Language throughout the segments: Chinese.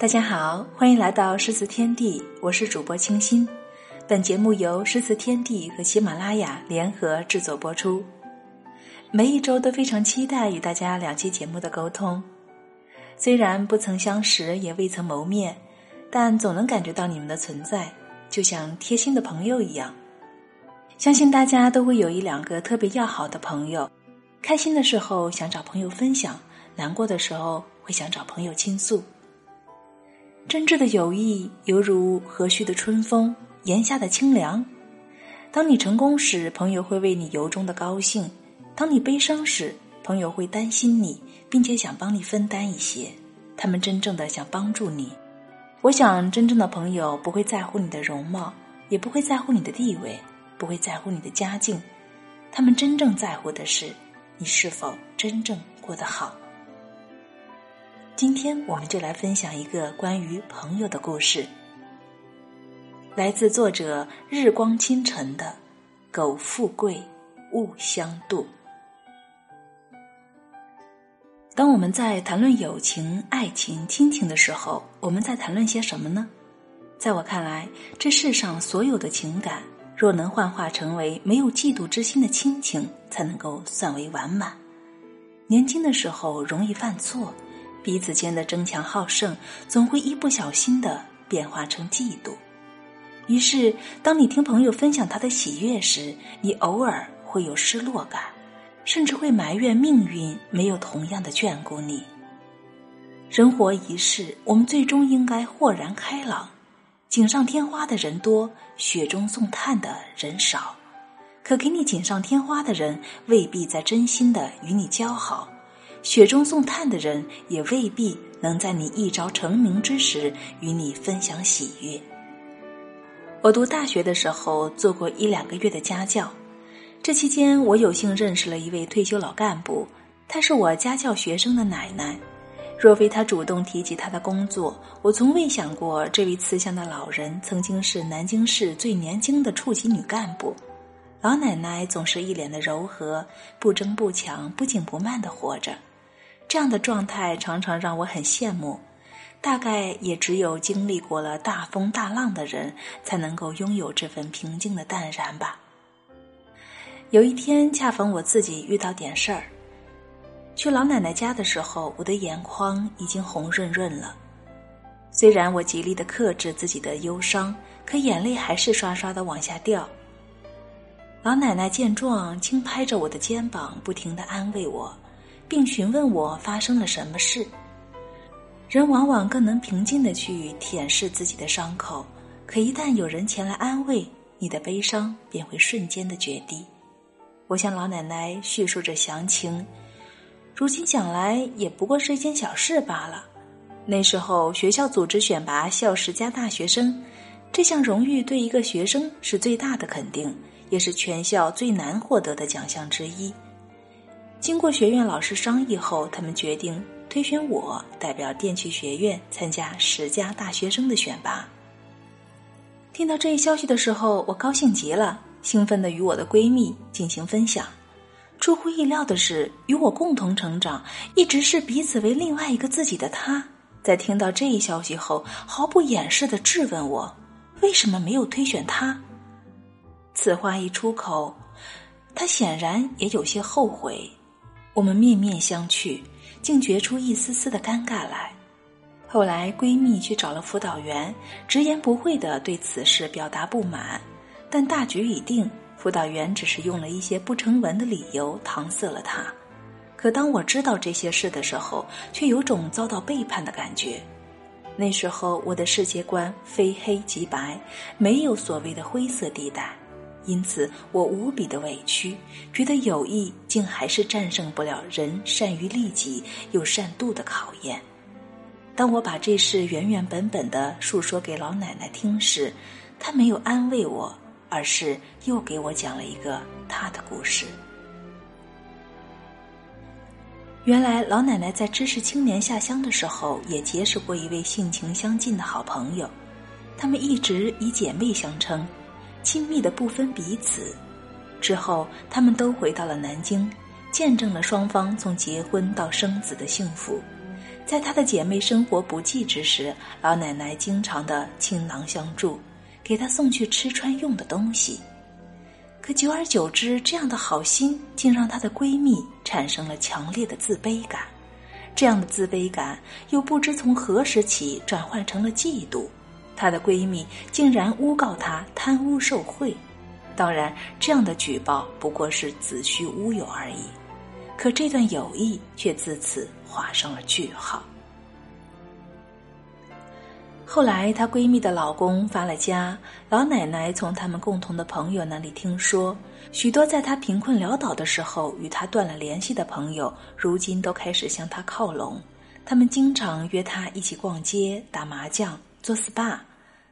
大家好，欢迎来到诗词天地，我是主播清新。本节目由诗词天地和喜马拉雅联合制作播出。每一周都非常期待与大家两期节目的沟通。虽然不曾相识，也未曾谋面，但总能感觉到你们的存在，就像贴心的朋友一样。相信大家都会有一两个特别要好的朋友，开心的时候想找朋友分享，难过的时候会想找朋友倾诉。真挚的友谊犹如和煦的春风，檐下的清凉。当你成功时，朋友会为你由衷的高兴；当你悲伤时，朋友会担心你，并且想帮你分担一些。他们真正的想帮助你。我想，真正的朋友不会在乎你的容貌，也不会在乎你的地位，不会在乎你的家境。他们真正在乎的是，你是否真正过得好。今天我们就来分享一个关于朋友的故事，来自作者日光清晨的“苟富贵，勿相妒”。当我们在谈论友情、爱情、亲情的时候，我们在谈论些什么呢？在我看来，这世上所有的情感，若能幻化成为没有嫉妒之心的亲情，才能够算为完满。年轻的时候容易犯错。彼此间的争强好胜，总会一不小心的变化成嫉妒。于是，当你听朋友分享他的喜悦时，你偶尔会有失落感，甚至会埋怨命运没有同样的眷顾你。人活一世，我们最终应该豁然开朗。锦上添花的人多，雪中送炭的人少。可给你锦上添花的人，未必在真心的与你交好。雪中送炭的人也未必能在你一朝成名之时与你分享喜悦。我读大学的时候做过一两个月的家教，这期间我有幸认识了一位退休老干部，她是我家教学生的奶奶。若非她主动提及她的工作，我从未想过这位慈祥的老人曾经是南京市最年轻的处级女干部。老奶奶总是一脸的柔和，不争不抢，不紧不慢的活着。这样的状态常常让我很羡慕，大概也只有经历过了大风大浪的人，才能够拥有这份平静的淡然吧。有一天，恰逢我自己遇到点事儿，去老奶奶家的时候，我的眼眶已经红润润了。虽然我极力的克制自己的忧伤，可眼泪还是刷刷的往下掉。老奶奶见状，轻拍着我的肩膀，不停的安慰我。并询问我发生了什么事。人往往更能平静的去舔舐自己的伤口，可一旦有人前来安慰，你的悲伤便会瞬间的决堤。我向老奶奶叙述着详情，如今想来也不过是一件小事罢了。那时候学校组织选拔校十佳大学生，这项荣誉对一个学生是最大的肯定，也是全校最难获得的奖项之一。经过学院老师商议后，他们决定推选我代表电气学院参加十佳大学生的选拔。听到这一消息的时候，我高兴极了，兴奋的与我的闺蜜进行分享。出乎意料的是，与我共同成长、一直视彼此为另外一个自己的她，在听到这一消息后，毫不掩饰的质问我：为什么没有推选她？此话一出口，他显然也有些后悔。我们面面相觑，竟觉出一丝丝的尴尬来。后来闺蜜去找了辅导员，直言不讳的对此事表达不满，但大局已定，辅导员只是用了一些不成文的理由搪塞了她。可当我知道这些事的时候，却有种遭到背叛的感觉。那时候我的世界观非黑即白，没有所谓的灰色地带。因此，我无比的委屈，觉得友谊竟还是战胜不了人善于利己又善妒的考验。当我把这事原原本本的述说给老奶奶听时，她没有安慰我，而是又给我讲了一个她的故事。原来，老奶奶在知识青年下乡的时候，也结识过一位性情相近的好朋友，他们一直以姐妹相称。亲密的不分彼此，之后他们都回到了南京，见证了双方从结婚到生子的幸福。在她的姐妹生活不济之时，老奶奶经常的倾囊相助，给她送去吃穿用的东西。可久而久之，这样的好心竟让她的闺蜜产生了强烈的自卑感。这样的自卑感又不知从何时起转换成了嫉妒。她的闺蜜竟然诬告她贪污受贿。当然，这样的举报不过是子虚乌有而已。可这段友谊却自此画上了句号。后来，她闺蜜的老公发了家，老奶奶从他们共同的朋友那里听说，许多在她贫困潦倒的时候与她断了联系的朋友，如今都开始向她靠拢。他们经常约她一起逛街、打麻将、做 SPA。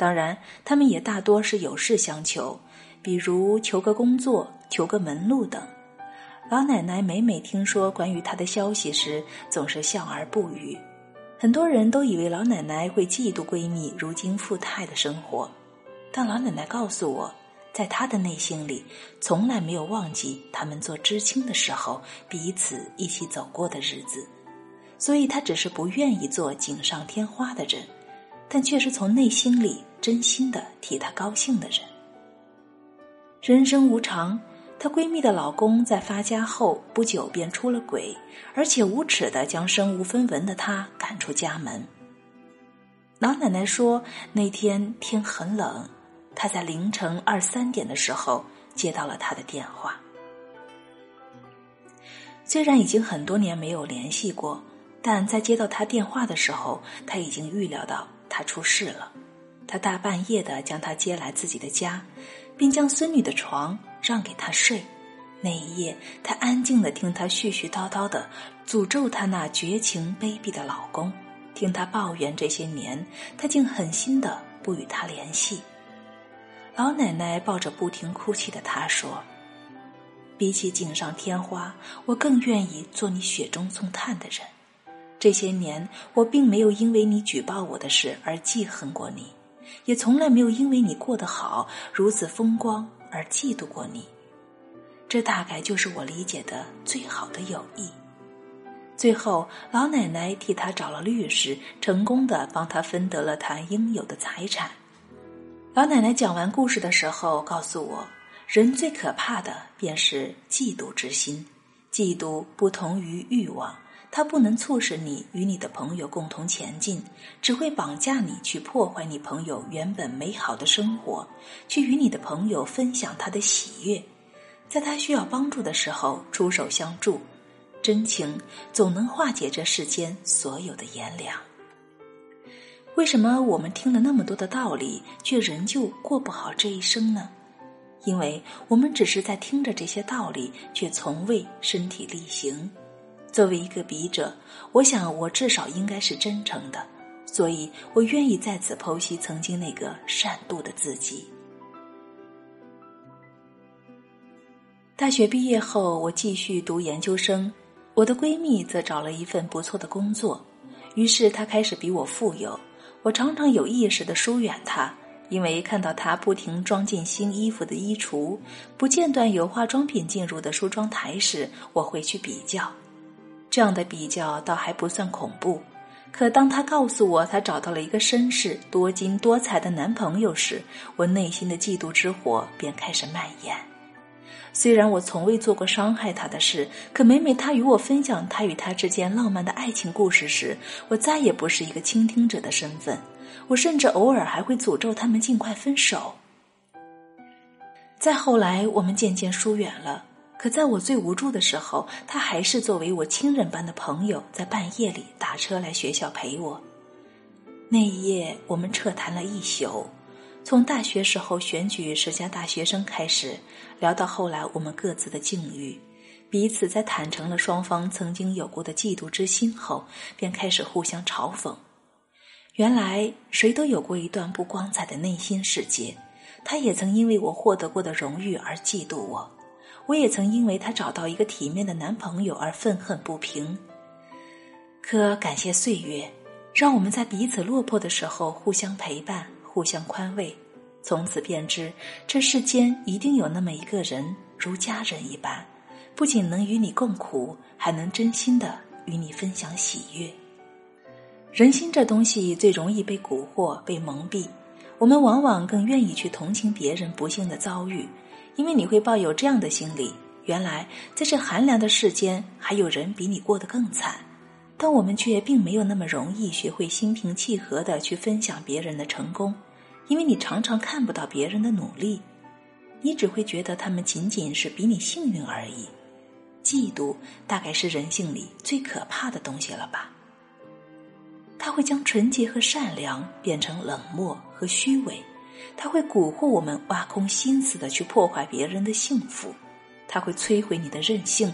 当然，他们也大多是有事相求，比如求个工作、求个门路等。老奶奶每每听说关于她的消息时，总是笑而不语。很多人都以为老奶奶会嫉妒闺蜜如今富态的生活，但老奶奶告诉我，在她的内心里，从来没有忘记他们做知青的时候彼此一起走过的日子，所以她只是不愿意做锦上添花的人，但却是从内心里真心的替她高兴的人。人生无常。她闺蜜的老公在发家后不久便出了轨，而且无耻的将身无分文的她赶出家门。老奶奶说，那天天很冷，她在凌晨二三点的时候接到了他的电话。虽然已经很多年没有联系过，但在接到他电话的时候，他已经预料到他出事了。他大半夜的将她接来自己的家，并将孙女的床。让给她睡，那一夜，他安静的听他絮絮叨叨的诅咒他那绝情卑鄙的老公，听他抱怨这些年他竟狠心的不与他联系。老奶奶抱着不停哭泣的他说：“比起锦上添花，我更愿意做你雪中送炭的人。这些年，我并没有因为你举报我的事而记恨过你，也从来没有因为你过得好如此风光。”而嫉妒过你，这大概就是我理解的最好的友谊。最后，老奶奶替他找了律师，成功的帮他分得了他应有的财产。老奶奶讲完故事的时候告诉我，人最可怕的便是嫉妒之心。嫉妒不同于欲望。它不能促使你与你的朋友共同前进，只会绑架你去破坏你朋友原本美好的生活，去与你的朋友分享他的喜悦，在他需要帮助的时候出手相助。真情总能化解这世间所有的炎凉。为什么我们听了那么多的道理，却仍旧过不好这一生呢？因为我们只是在听着这些道理，却从未身体力行。作为一个笔者，我想我至少应该是真诚的，所以我愿意在此剖析曾经那个善妒的自己。大学毕业后，我继续读研究生，我的闺蜜则找了一份不错的工作，于是她开始比我富有。我常常有意识的疏远她，因为看到她不停装进新衣服的衣橱，不间断有化妆品进入的梳妆台时，我会去比较。这样的比较倒还不算恐怖，可当他告诉我他找到了一个绅士、多金多才的男朋友时，我内心的嫉妒之火便开始蔓延。虽然我从未做过伤害他的事，可每每他与我分享他与他之间浪漫的爱情故事时，我再也不是一个倾听者的身份，我甚至偶尔还会诅咒他们尽快分手。再后来，我们渐渐疏远了。可在我最无助的时候，他还是作为我亲人般的朋友，在半夜里打车来学校陪我。那一夜，我们彻谈了一宿，从大学时候选举十佳大学生开始，聊到后来我们各自的境遇，彼此在坦诚了双方曾经有过的嫉妒之心后，便开始互相嘲讽。原来，谁都有过一段不光彩的内心世界，他也曾因为我获得过的荣誉而嫉妒我。我也曾因为他找到一个体面的男朋友而愤恨不平。可感谢岁月，让我们在彼此落魄的时候互相陪伴、互相宽慰。从此便知，这世间一定有那么一个人，如家人一般，不仅能与你共苦，还能真心的与你分享喜悦。人心这东西最容易被蛊惑、被蒙蔽，我们往往更愿意去同情别人不幸的遭遇，因为你会抱有这样的心理：原来在这寒凉的世间，还有人比你过得更惨。但我们却并没有那么容易学会心平气和的去分享别人的成功，因为你常常看不到别人的努力，你只会觉得他们仅仅是比你幸运而已。嫉妒大概是人性里最可怕的东西了吧？它会将纯洁和善良变成冷漠和虚伪，它会蛊惑我们挖空心思的去破坏别人的幸福，它会摧毁你的任性，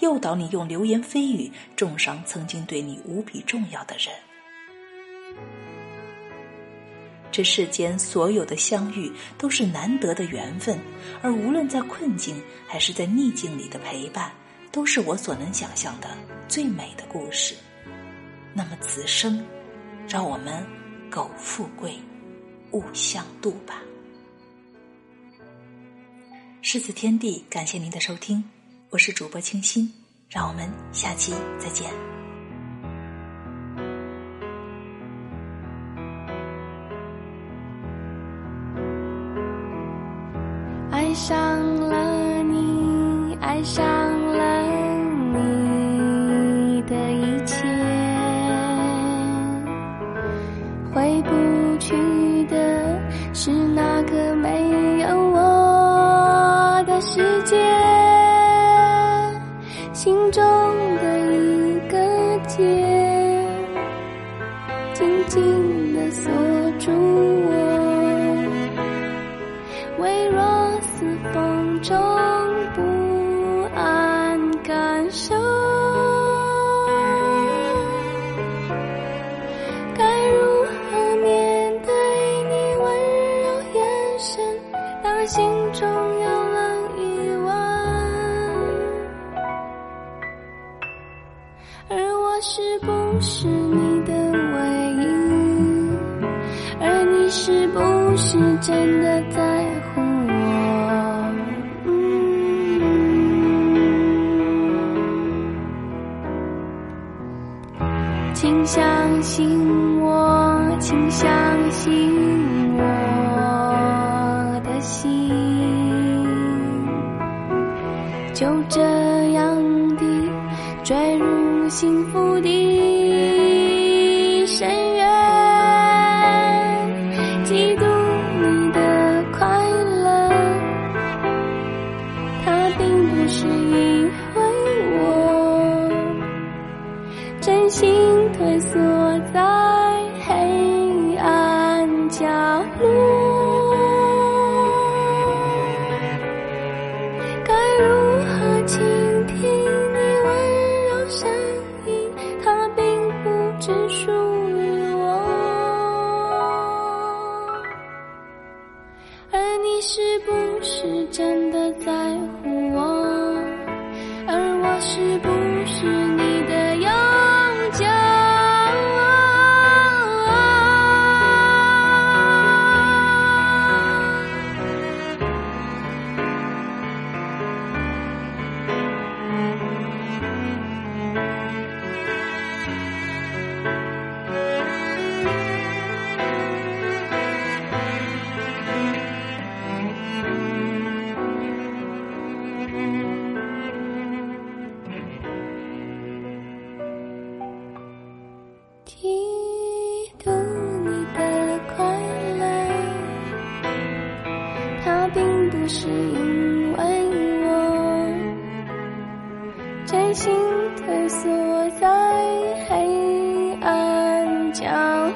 诱导你用流言蜚语重伤曾经对你无比重要的人。这世间所有的相遇都是难得的缘分，而无论在困境还是在逆境里的陪伴，都是我所能想象的最美的故事。那么此生，让我们苟富贵，勿相度吧。狮子天地，感谢您的收听，我是主播清新，让我们下期再见。爱上了你，爱上。若似风中不安感受，该如何面对你温柔眼神？当心中有了疑问，而我是不是你的唯一？而你是不是真的在乎？相信我请相信我的心就这样地坠入幸福的深渊嫉妒你的快乐他并不是因为我真心退缩在黑暗角落该如何倾听你温柔声音它并不只属于我而你是不是真的在乎我？而我是不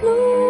blue.